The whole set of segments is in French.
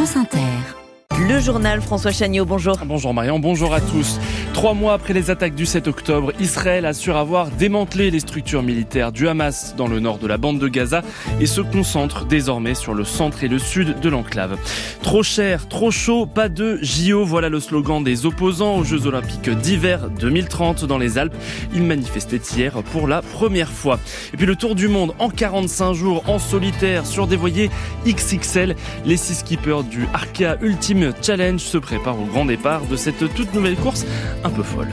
France Inter. Le journal François Chagnot, bonjour. Bonjour Marion, bonjour à tous. Trois mois après les attaques du 7 octobre, Israël assure avoir démantelé les structures militaires du Hamas dans le nord de la bande de Gaza et se concentre désormais sur le centre et le sud de l'enclave. Trop cher, trop chaud, pas de JO, voilà le slogan des opposants aux Jeux Olympiques d'hiver 2030 dans les Alpes. Ils manifestaient hier pour la première fois. Et puis le tour du monde en 45 jours en solitaire sur des voiliers XXL. Les six skippers du Arkea Ultimate Challenge se prépare au grand départ de cette toute nouvelle course un peu folle.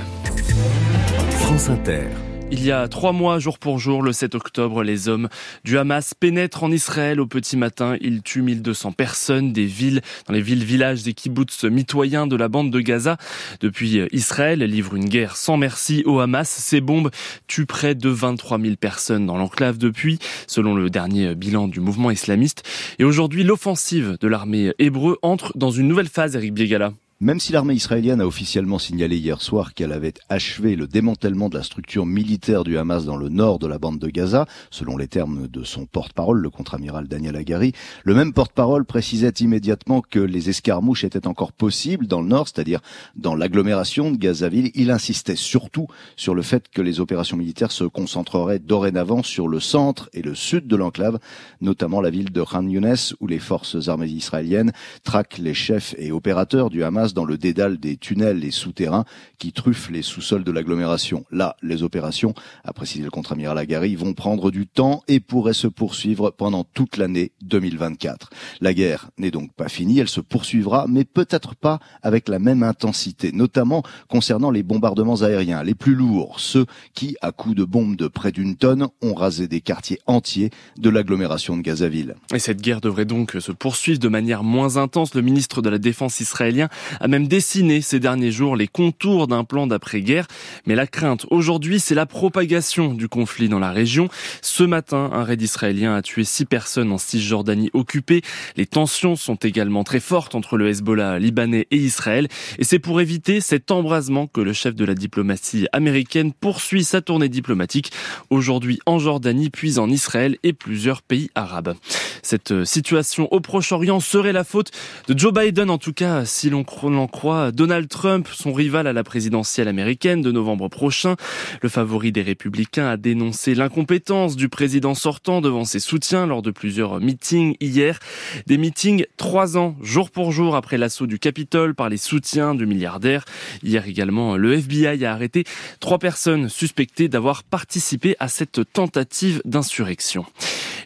France Inter. Il y a trois mois, jour pour jour, le 7 octobre, les hommes du Hamas pénètrent en Israël au petit matin. Ils tuent 1200 personnes des villes, dans les villes, villages et kibbutz mitoyens de la bande de Gaza. Depuis, Israël livre une guerre sans merci au Hamas. Ces bombes tuent près de 23 000 personnes dans l'enclave depuis, selon le dernier bilan du mouvement islamiste. Et aujourd'hui, l'offensive de l'armée hébreu entre dans une nouvelle phase, Eric Biegala. Même si l'armée israélienne a officiellement signalé hier soir qu'elle avait achevé le démantèlement de la structure militaire du Hamas dans le nord de la bande de Gaza, selon les termes de son porte-parole, le contre-amiral Daniel Agari, le même porte-parole précisait immédiatement que les escarmouches étaient encore possibles dans le nord, c'est-à-dire dans l'agglomération de Gazaville. Il insistait surtout sur le fait que les opérations militaires se concentreraient dorénavant sur le centre et le sud de l'enclave, notamment la ville de Khan Younes, où les forces armées israéliennes traquent les chefs et opérateurs du Hamas dans le dédale des tunnels et souterrains qui truffent les sous-sols de l'agglomération. Là, les opérations, a précisé le contre-amiral Agari, vont prendre du temps et pourraient se poursuivre pendant toute l'année 2024. La guerre n'est donc pas finie, elle se poursuivra, mais peut-être pas avec la même intensité, notamment concernant les bombardements aériens, les plus lourds, ceux qui, à coups de bombes de près d'une tonne, ont rasé des quartiers entiers de l'agglomération de Gazaville. Et cette guerre devrait donc se poursuivre de manière moins intense. Le ministre de la Défense israélien a même dessiné ces derniers jours les contours d'un plan d'après-guerre. Mais la crainte aujourd'hui, c'est la propagation du conflit dans la région. Ce matin, un raid israélien a tué six personnes en Cisjordanie occupée. Les tensions sont également très fortes entre le Hezbollah libanais et Israël. Et c'est pour éviter cet embrasement que le chef de la diplomatie américaine poursuit sa tournée diplomatique aujourd'hui en Jordanie, puis en Israël et plusieurs pays arabes. Cette situation au Proche-Orient serait la faute de Joe Biden, en tout cas, si l'on l'on croit Donald Trump, son rival à la présidentielle américaine de novembre prochain. Le favori des républicains a dénoncé l'incompétence du président sortant devant ses soutiens lors de plusieurs meetings hier. Des meetings trois ans, jour pour jour après l'assaut du Capitole par les soutiens du milliardaire. Hier également, le FBI a arrêté trois personnes suspectées d'avoir participé à cette tentative d'insurrection.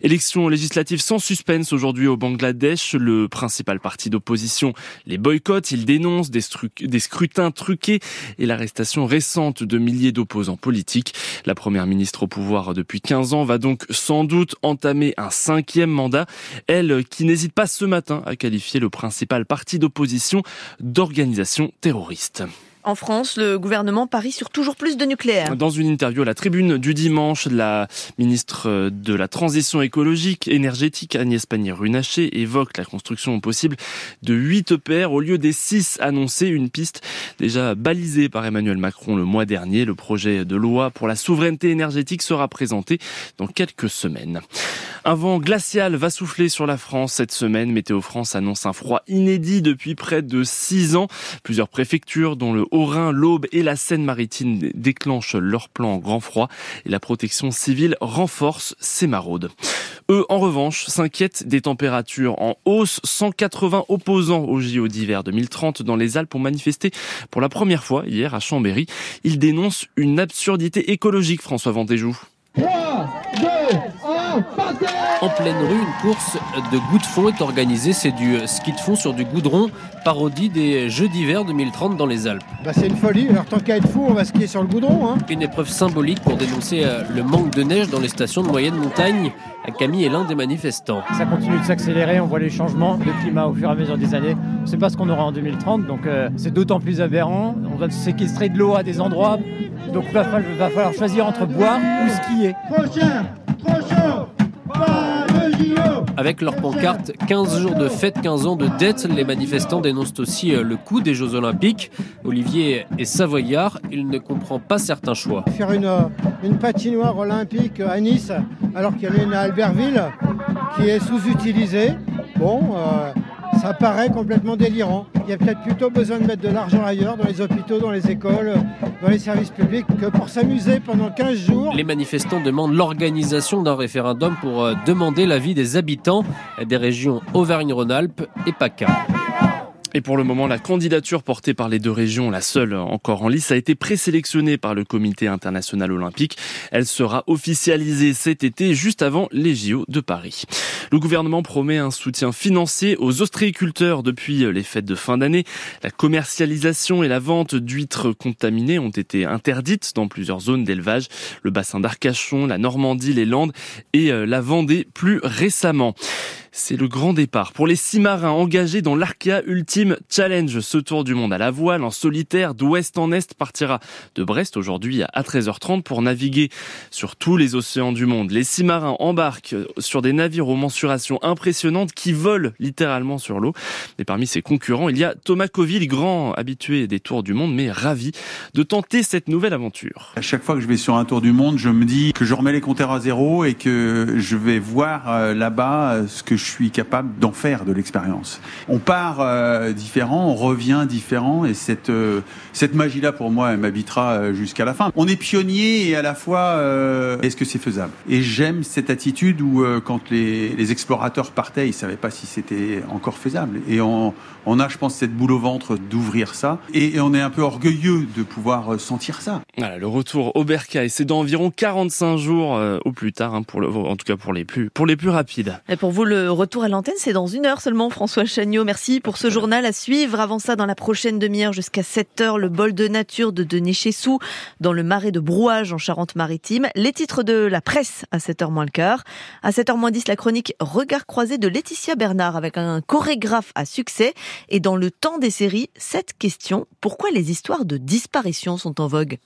Élection législative sans suspense aujourd'hui au Bangladesh. Le principal parti d'opposition les boycotte. Il dénonce des, des scrutins truqués et l'arrestation récente de milliers d'opposants politiques. La première ministre au pouvoir depuis 15 ans va donc sans doute entamer un cinquième mandat. Elle qui n'hésite pas ce matin à qualifier le principal parti d'opposition d'organisation terroriste. En France, le gouvernement parie sur toujours plus de nucléaire. Dans une interview à la tribune du dimanche, la ministre de la Transition écologique énergétique Agnès Pannier-Runacher évoque la construction possible de 8 EPR au lieu des 6 annoncés, une piste déjà balisée par Emmanuel Macron le mois dernier. Le projet de loi pour la souveraineté énergétique sera présenté dans quelques semaines. Un vent glacial va souffler sur la France cette semaine. Météo France annonce un froid inédit depuis près de 6 ans. Plusieurs préfectures, dont le Haut-Rhin, l'Aube et la Seine-Maritime déclenchent leur plan grand froid et la protection civile renforce ses maraudes. Eux, en revanche, s'inquiètent des températures en hausse. 180 opposants au JO d'hiver 2030 dans les Alpes ont manifesté pour la première fois hier à Chambéry. Ils dénoncent une absurdité écologique, François Ventéjou. 3, 2, 1, en pleine rue, une course de goût de fond est organisée. C'est du ski de fond sur du goudron, parodie des Jeux d'hiver 2030 dans les Alpes. Bah c'est une folie. Alors tant qu'à être fou, on va skier sur le goudron. Hein. Une épreuve symbolique pour dénoncer euh, le manque de neige dans les stations de moyenne montagne. Camille est l'un des manifestants. Ça continue de s'accélérer, on voit les changements de climat au fur et à mesure des années. On ne sait pas ce qu'on aura en 2030, donc euh, c'est d'autant plus aberrant. On va séquestrer de l'eau à des endroits, donc il va, va falloir choisir entre boire ou skier. Chaud, avec leur pancarte 15 jours de fête, 15 ans de dette, les manifestants dénoncent aussi euh, le coût des Jeux Olympiques. Olivier est savoyard, il ne comprend pas certains choix. Faire une, euh, une patinoire olympique à Nice alors qu'il y en a une à Albertville qui est sous-utilisée. Bon, euh, Ça paraît complètement délirant. Il y a peut-être plutôt besoin de mettre de l'argent ailleurs, dans les hôpitaux, dans les écoles, dans les services publics, que pour s'amuser pendant 15 jours. Les manifestants demandent l'organisation d'un référendum pour euh, demander l'avis des habitants des régions Auvergne-Rhône-Alpes et PACA. Et pour le moment, la candidature portée par les deux régions, la seule encore en lice, a été présélectionnée par le Comité international olympique. Elle sera officialisée cet été, juste avant les JO de Paris. Le gouvernement promet un soutien financier aux ostréiculteurs depuis les fêtes de fin d'année. La commercialisation et la vente d'huîtres contaminées ont été interdites dans plusieurs zones d'élevage. Le bassin d'Arcachon, la Normandie, les Landes et euh, la Vendée plus récemment. C'est le grand départ pour les six marins engagés dans l'Arkea Ultime Challenge. Ce tour du monde à la voile en solitaire d'ouest en est partira de Brest aujourd'hui à 13h30 pour naviguer sur tous les océans du monde. Les six marins embarquent sur des navires aux mensurations impressionnantes qui volent littéralement sur l'eau. Et parmi ses concurrents, il y a Thomas Coville, grand habitué des tours du monde, mais ravi de tenter cette nouvelle aventure. À chaque fois que je vais sur un tour du monde, je me dis que je remets les compteurs à zéro et que je vais voir euh, là-bas euh, ce que suis capable d'en faire de l'expérience. On part euh, différent, on revient différent, et cette euh, cette magie-là pour moi, elle m'habitera euh, jusqu'à la fin. On est pionnier et à la fois, est-ce que c'est faisable? Et j'aime cette attitude où quand les, les, explorateurs partaient, ils savaient pas si c'était encore faisable. Et on, on a, je pense, cette boule au ventre d'ouvrir ça, et, on est un peu orgueilleux de pouvoir sentir ça. Voilà, le retour au Bercail, c'est dans environ 45 jours au plus tard, hein, pour le, en tout cas pour les plus pour les plus rapides. Et pour vous, le retour à l'antenne, c'est dans une heure seulement, François Chagnot. Merci pour ce journal à suivre. Avant ça, dans la prochaine demi-heure jusqu'à 7 heures, le bol de nature de Denis Chessou dans le marais de Brouage en Charente-Maritime. Les titres de la presse à 7h moins le quart. À 7h moins 10, la chronique Regard croisé de Laetitia Bernard avec un chorégraphe à succès. Et dans le temps des séries, cette question, pourquoi les histoires de disparition sont en vogue?